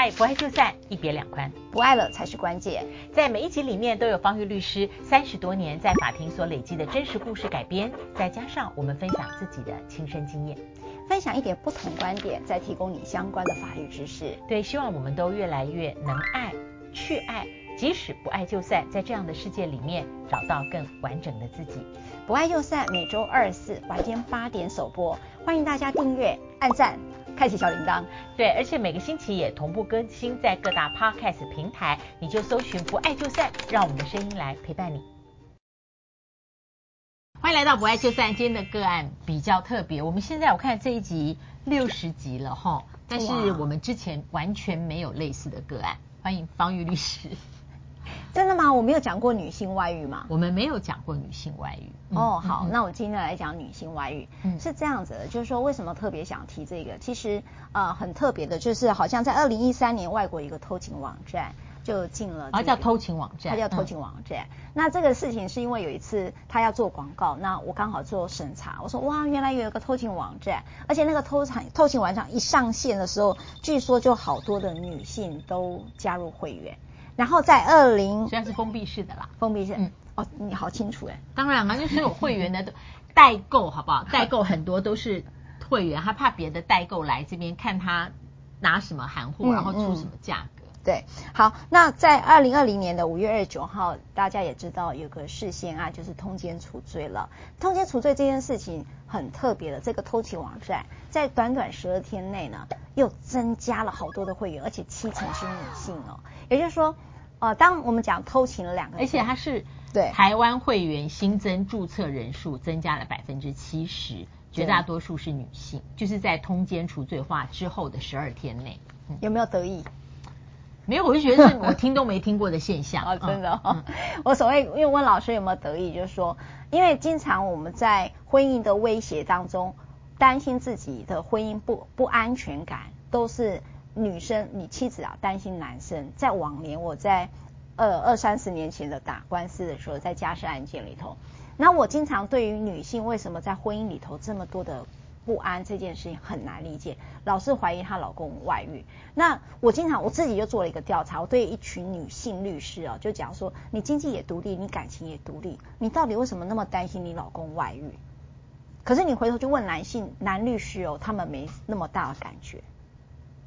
嗨，不爱就散，一别两宽，不爱了才是关键。在每一集里面都有方玉律师三十多年在法庭所累积的真实故事改编，再加上我们分享自己的亲身经验，分享一点不同观点，再提供你相关的法律知识。对，希望我们都越来越能爱，去爱，即使不爱就散，在这样的世界里面找到更完整的自己。不爱就散，每周二四晚间八点首播，欢迎大家订阅、按赞。开启小铃铛，对，而且每个星期也同步更新在各大 podcast 平台，你就搜寻不爱就散，让我们的声音来陪伴你。欢迎来到不爱就散，今天的个案比较特别，我们现在我看这一集六十集了哈，但是我们之前完全没有类似的个案，欢迎方玉律师。真的吗？我没有讲过女性外遇吗？我们没有讲过女性外遇。嗯、哦，好，嗯、那我今天来讲女性外遇。嗯，是这样子的，就是说为什么特别想提这个？其实呃很特别的，就是好像在二零一三年，外国一个偷情网站就进了、这个，啊叫偷情网站，它叫偷情网站。嗯、那这个事情是因为有一次他要做广告，那我刚好做审查，我说哇，原来有一个偷情网站，而且那个偷产偷情网站一上线的时候，据说就好多的女性都加入会员。然后在二零，虽然是封闭式的啦，封闭式，嗯，哦，你好清楚哎，当然嘛，就是有会员的 代购，好不好？代购很多都是会员，他怕别的代购来这边看他拿什么含货，然后出什么价格。对，好，那在二零二零年的五月二十九号，大家也知道有个事先啊，就是通奸除罪了。通奸除罪这件事情很特别的，这个偷情网站在短短十二天内呢，又增加了好多的会员，而且七成是女性哦，也就是说。呃，当我们讲偷情了两个，而且它是对台湾会员新增注册人数增加了百分之七十，绝大多数是女性，就是在通奸除罪化之后的十二天内，嗯、有没有得意？没有，我就觉得是我听都没听过的现象。哦，真的、哦，嗯、我所谓因为问老师有没有得意，就是说，因为经常我们在婚姻的威胁当中，担心自己的婚姻不不安全感，都是。女生，你妻子啊，担心男生。在往年，我在二二三十年前的打官司的时候，在家事案件里头，那我经常对于女性为什么在婚姻里头这么多的不安这件事情很难理解，老是怀疑她老公外遇。那我经常我自己就做了一个调查，我对一群女性律师啊，就讲说，你经济也独立，你感情也独立，你到底为什么那么担心你老公外遇？可是你回头就问男性男律师哦，他们没那么大的感觉。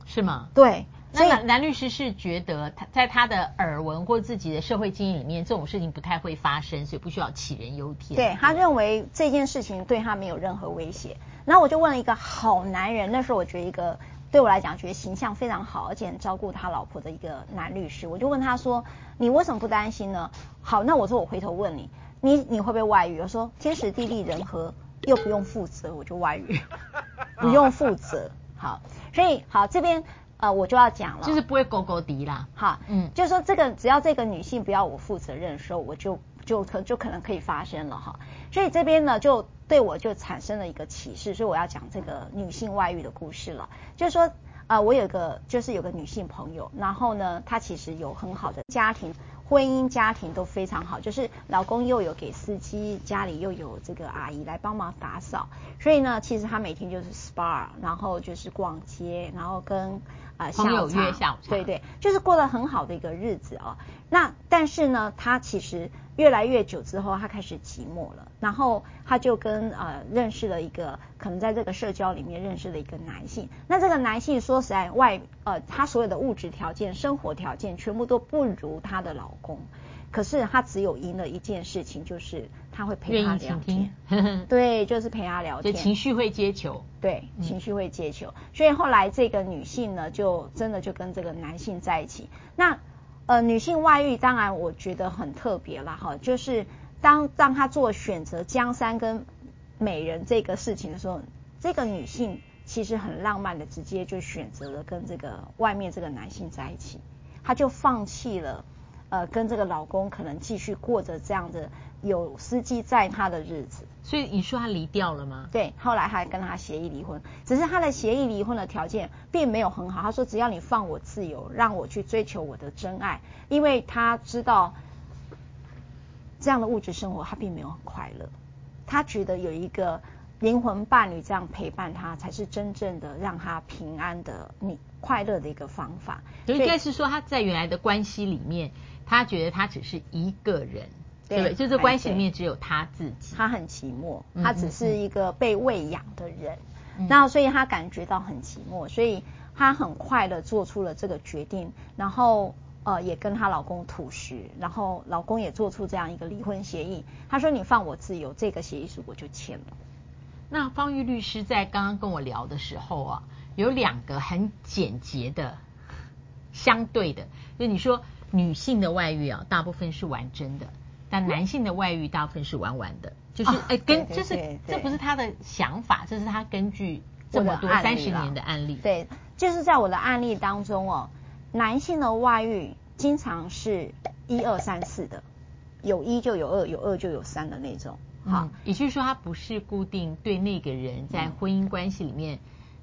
是吗？对，那男男律师是觉得他在他的耳闻或自己的社会经验里面，这种事情不太会发生，所以不需要杞人忧天。对，他认为这件事情对他没有任何威胁。然后我就问了一个好男人，那时候我觉得一个对我来讲觉得形象非常好，而且很照顾他老婆的一个男律师，我就问他说：“你为什么不担心呢？”好，那我说我回头问你，你你会不会外遇？我说天时地利人和又不用负责，我就外遇，不用负责。好，所以好这边呃我就要讲了，就是不会勾勾敌啦。好，嗯，就是说这个只要这个女性不要我负责任的时候，我就就可就可能可以发生了哈。所以这边呢就对我就产生了一个启示，所以我要讲这个女性外遇的故事了。就是说啊、呃，我有个就是有个女性朋友，然后呢她其实有很好的家庭。婚姻家庭都非常好，就是老公又有给司机，家里又有这个阿姨来帮忙打扫，所以呢，其实他每天就是 SPA，然后就是逛街，然后跟、呃、朋友约下午茶，对对，就是过得很好的一个日子哦。那但是呢，他其实。越来越久之后，他开始寂寞了，然后他就跟呃认识了一个可能在这个社交里面认识了一个男性。那这个男性说实在外呃，他所有的物质条件、生活条件全部都不如她的老公，可是他只有赢了一件事情，就是他会陪他聊天。对，就是陪他聊天。情绪会接球。对，情绪会接球。嗯、所以后来这个女性呢，就真的就跟这个男性在一起。那。呃，女性外遇当然我觉得很特别了哈，就是当让她做选择江山跟美人这个事情的时候，这个女性其实很浪漫的，直接就选择了跟这个外面这个男性在一起，她就放弃了呃跟这个老公可能继续过着这样的有司机载她的日子。所以你说他离掉了吗？对，后来还跟他协议离婚，只是他的协议离婚的条件并没有很好。他说只要你放我自由，让我去追求我的真爱，因为他知道这样的物质生活他并没有很快乐，他觉得有一个灵魂伴侣这样陪伴他，才是真正的让他平安的、你快乐的一个方法。就应该是说他在原来的关系里面，他觉得他只是一个人，对？就这关系里面只有他自己，他很寂寞，他只是一个被喂养的人，嗯、然后所以他感觉到很寂寞，所以他很快的做出了这个决定，然后。呃，也跟她老公吐实，然后老公也做出这样一个离婚协议。他说：“你放我自由，这个协议书我就签了。”那方玉律师在刚刚跟我聊的时候啊，有两个很简洁的相对的，就你说女性的外遇啊，大部分是玩真的，但男性的外遇大部分是玩玩的，就是哎、哦，跟就是这不是他的想法，这是他根据这么多三十年的案例，对，就是在我的案例当中哦。男性的外遇经常是一二三四的，有一就有二，有二就有三的那种。好，嗯，也就是说，他不是固定对那个人在婚姻关系里面，嗯，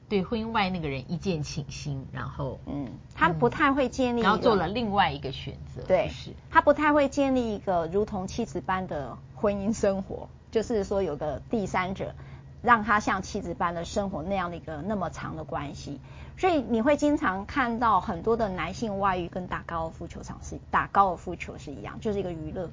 对婚姻外那个人一见倾心，然后嗯，他不太会建立，然后做了另外一个选择。对，是他不太会建立一个如同妻子般的婚姻生活，就是说有个第三者。让他像妻子般的生活那样的一个那么长的关系，所以你会经常看到很多的男性外遇跟打高尔夫球场是打高尔夫球是一样，就是一个娱乐。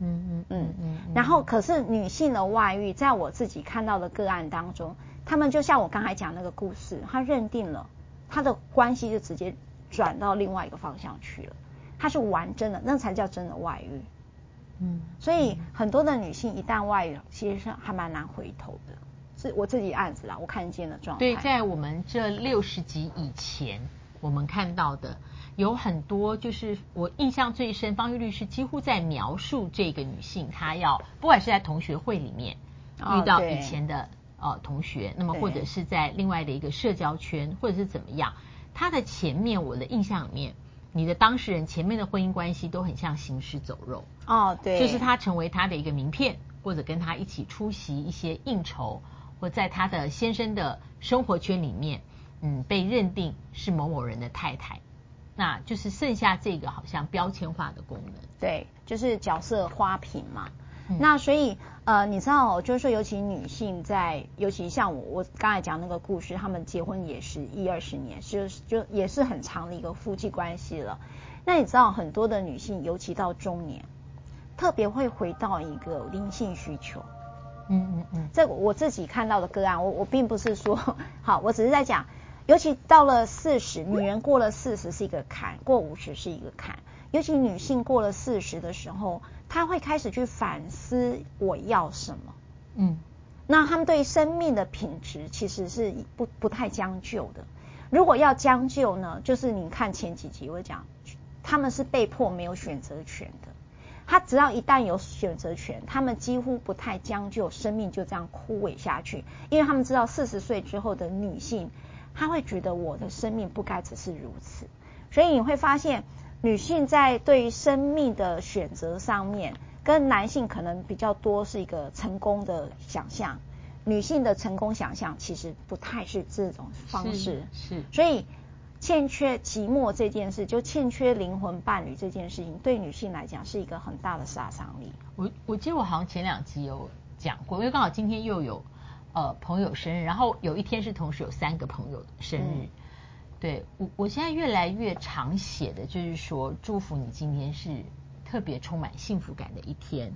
嗯嗯嗯嗯。然后可是女性的外遇，在我自己看到的个案当中，他们就像我刚才讲那个故事，他认定了他的关系就直接转到另外一个方向去了，他是玩真的，那才叫真的外遇。嗯，所以很多的女性一旦外遇，其实是还蛮难回头的。是我自己案子啦，我看见的状态。对，在我们这六十集以前，我们看到的有很多，就是我印象最深，方玉律师几乎在描述这个女性，她要不管是在同学会里面遇到以前的呃同学，那么或者是在另外的一个社交圈，或者是怎么样，他的前面我的印象里面。你的当事人前面的婚姻关系都很像行尸走肉哦，对，就是他成为他的一个名片，或者跟他一起出席一些应酬，或在他的先生的生活圈里面，嗯，被认定是某某人的太太，那就是剩下这个好像标签化的功能，对，就是角色花瓶嘛。嗯、那所以呃，你知道，就是说，尤其女性在，尤其像我，我刚才讲那个故事，他们结婚也是一二十年，就是就也是很长的一个夫妻关系了。那你知道，很多的女性，尤其到中年，特别会回到一个灵性需求。嗯嗯嗯。这我自己看到的个案，我我并不是说 好，我只是在讲，尤其到了四十，女人过了四十是一个坎，过五十是一个坎。尤其女性过了四十的时候，她会开始去反思我要什么。嗯，那他们对生命的品质其实是不不太将就的。如果要将就呢，就是你看前几集我讲，他们是被迫没有选择权的。他只要一旦有选择权，他们几乎不太将就，生命就这样枯萎下去。因为他们知道四十岁之后的女性，她会觉得我的生命不该只是如此。所以你会发现。女性在对于生命的选择上面，跟男性可能比较多是一个成功的想象。女性的成功想象其实不太是这种方式，是。是所以欠缺寂寞这件事，就欠缺灵魂伴侣这件事情，对女性来讲是一个很大的杀伤力。我我记得我好像前两集有讲过，因为刚好今天又有呃朋友生日，然后有一天是同时有三个朋友生日。嗯对我，我现在越来越常写的就是说，祝福你今天是特别充满幸福感的一天，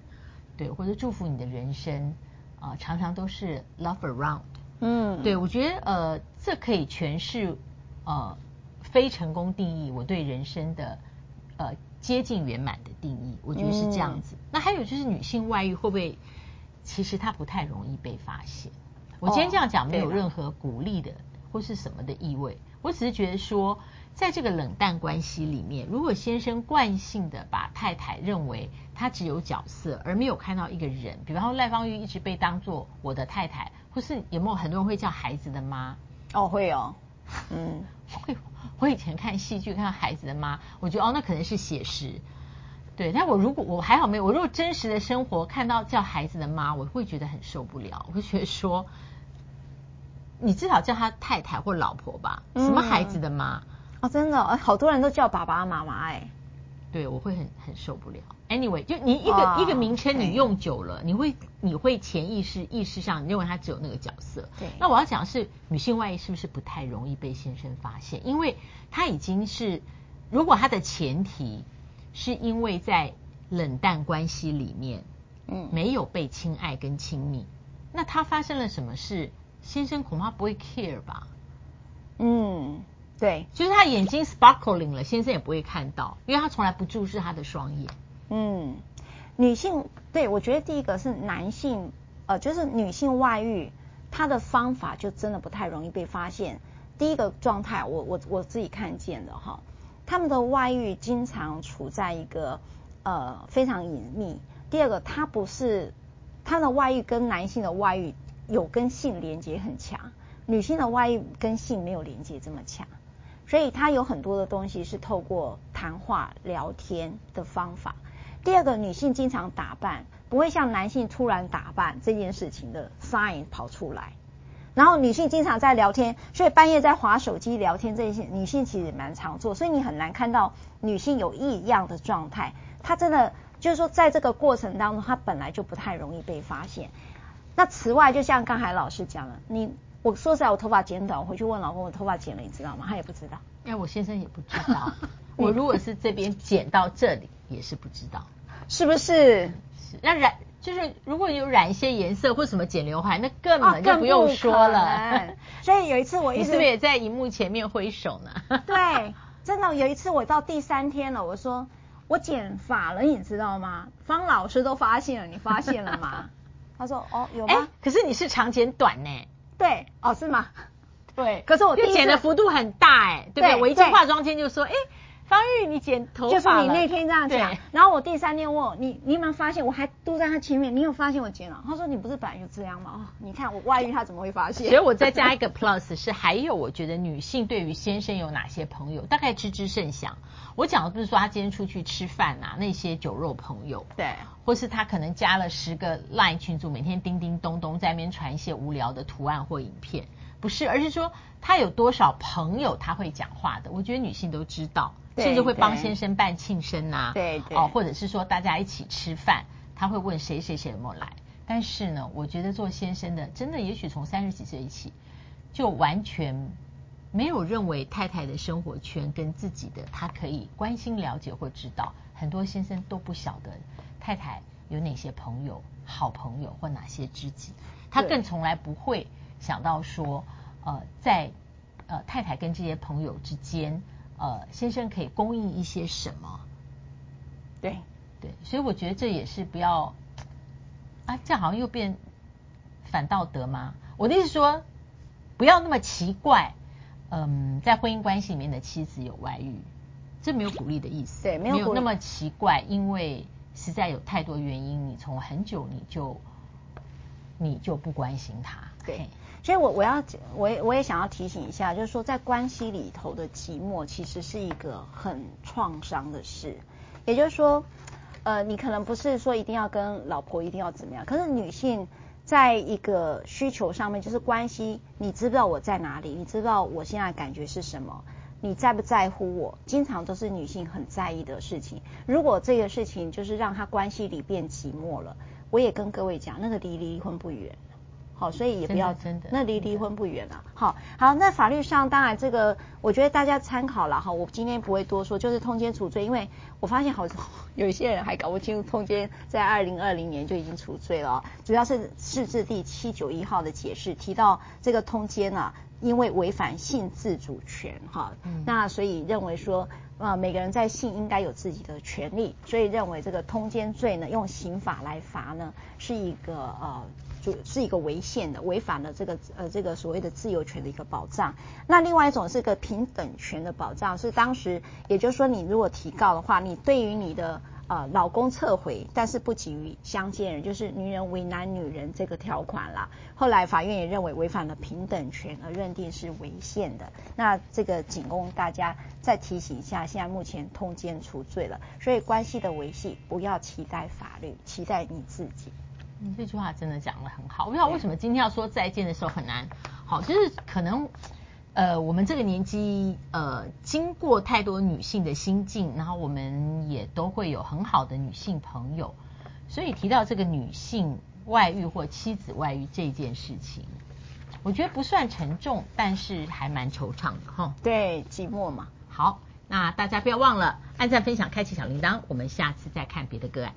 对，或者祝福你的人生啊、呃，常常都是 love around。嗯，对，我觉得呃，这可以诠释呃非成功定义我对人生的呃接近圆满的定义，我觉得是这样子。嗯、那还有就是女性外遇会不会，其实它不太容易被发现。我今天这样讲没有任何鼓励的或是什么的意味。我只是觉得说，在这个冷淡关系里面，如果先生惯性的把太太认为他只有角色，而没有看到一个人，比方说赖芳玉一直被当做我的太太，或是有没有很多人会叫孩子的妈？哦，会哦，嗯，会。我以前看戏剧看到孩子的妈，我觉得哦，那可能是写实。对，但我如果我还好没有，我如果真实的生活看到叫孩子的妈，我会觉得很受不了，我会觉得说。你至少叫他太太或老婆吧？什么孩子的妈？哦，真的，好多人都叫爸爸妈妈哎。对，我会很很受不了。Anyway，就你一个、哦、一个名称你用久了，你会你会潜意识意识上你认为它只有那个角色。对。那我要讲的是女性外遇是不是不太容易被先生发现？因为它已经是，如果它的前提是因为在冷淡关系里面，嗯，没有被亲爱跟亲密，那他发生了什么事，先生恐怕不会 care 吧？嗯。对，就是他眼睛 sparkling 了，先生也不会看到，因为他从来不注视他的双眼。嗯，女性，对，我觉得第一个是男性，呃，就是女性外遇，他的方法就真的不太容易被发现。第一个状态，我我我自己看见的哈，他们的外遇经常处在一个呃非常隐秘。第二个，他不是他的外遇跟男性的外遇有跟性连接很强，女性的外遇跟性没有连接这么强。所以她有很多的东西是透过谈话聊天的方法。第二个，女性经常打扮，不会像男性突然打扮这件事情的 sign 跑出来。然后女性经常在聊天，所以半夜在划手机聊天这些，女性其实也蛮常做，所以你很难看到女性有异样的状态。她真的就是说，在这个过程当中，她本来就不太容易被发现。那此外，就像刚才老师讲了，你。我说实在，我头发剪短，我回去问老公，我头发剪了，你知道吗？他也不知道。哎，我先生也不知道。我如果是这边剪到这里，也是不知道，是不是？是。那染就是如果有染一些颜色或什么剪刘海，那根本就不用说了。哦、所以有一次我一直，你是不是也在荧幕前面挥手呢？对，真的有一次我到第三天了，我说我剪发了，你知道吗？方老师都发现了，你发现了吗？他说哦，有吗？哎，可是你是长剪短呢。对，哦，是吗？对，可是我剪的幅度很大哎，对不对？我一进化妆间就说，哎，芳玉，你剪头发就是你那天这样讲，然后我第三天问我，你你有没有发现？我还都在他前面，你有发现我剪了？他说你不是本来就这样吗？哦，你看我外遇，他怎么会发现？所以我再加一个 plus 是，还有我觉得女性对于先生有哪些朋友，大概知之甚详。我讲的不是说他今天出去吃饭啊，那些酒肉朋友，对。或是他可能加了十个 Line 群组，每天叮叮咚咚在那边传一些无聊的图案或影片，不是，而是说他有多少朋友他会讲话的。我觉得女性都知道，甚至会帮先生办庆生啊，对对，哦，或者是说大家一起吃饭，他会问谁谁谁有没有来。但是呢，我觉得做先生的真的，也许从三十几岁起，就完全没有认为太太的生活圈跟自己的他可以关心了解或知道，很多先生都不晓得。太太有哪些朋友、好朋友或哪些知己？他更从来不会想到说，呃，在呃太太跟这些朋友之间，呃，先生可以供应一些什么？对对，所以我觉得这也是不要啊，这样好像又变反道德吗？我的意思说，不要那么奇怪。嗯，在婚姻关系里面的妻子有外遇，这没有鼓励的意思，对，没有，没有那么奇怪，因为。实在有太多原因，你从很久你就你就不关心他。对，所以我我要我也我也想要提醒一下，就是说在关系里头的寂寞其实是一个很创伤的事。也就是说，呃，你可能不是说一定要跟老婆一定要怎么样，可是女性在一个需求上面，就是关系，你知不知道我在哪里？你知道我现在感觉是什么？你在不在乎我？经常都是女性很在意的事情。如果这个事情就是让她关系里变寂寞了，我也跟各位讲，那个离离婚不远。好，所以也不要真的，那离离婚不远了。好，好，那法律上当然这个，我觉得大家参考了哈。我今天不会多说，就是通奸除罪，因为我发现好 有一些人还搞不清楚通奸在二零二零年就已经除罪了。主要是释字第七九一号的解释提到这个通奸啊。因为违反性自主权，哈，那所以认为说，啊，每个人在性应该有自己的权利，所以认为这个通奸罪呢，用刑法来罚呢，是一个呃，就是一个违宪的，违反了这个呃这个所谓的自由权的一个保障。那另外一种是个平等权的保障，是当时也就是说，你如果提告的话，你对于你的。呃，老公撤回，但是不给予相见人，就是女人为难女人这个条款啦。后来法院也认为违反了平等权，而认定是违宪的。那这个仅供大家再提醒一下，现在目前通奸除罪了，所以关系的维系不要期待法律，期待你自己。你这句话真的讲得很好。我不知道为什么今天要说再见的时候很难，好，就是可能呃，我们这个年纪，呃，经过太多女性的心境，然后我们也都会有很好的女性朋友，所以提到这个女性外遇或妻子外遇这件事情，我觉得不算沉重，但是还蛮惆怅的哈。对，寂寞嘛。好，那大家不要忘了按赞、分享、开启小铃铛，我们下次再看别的个案。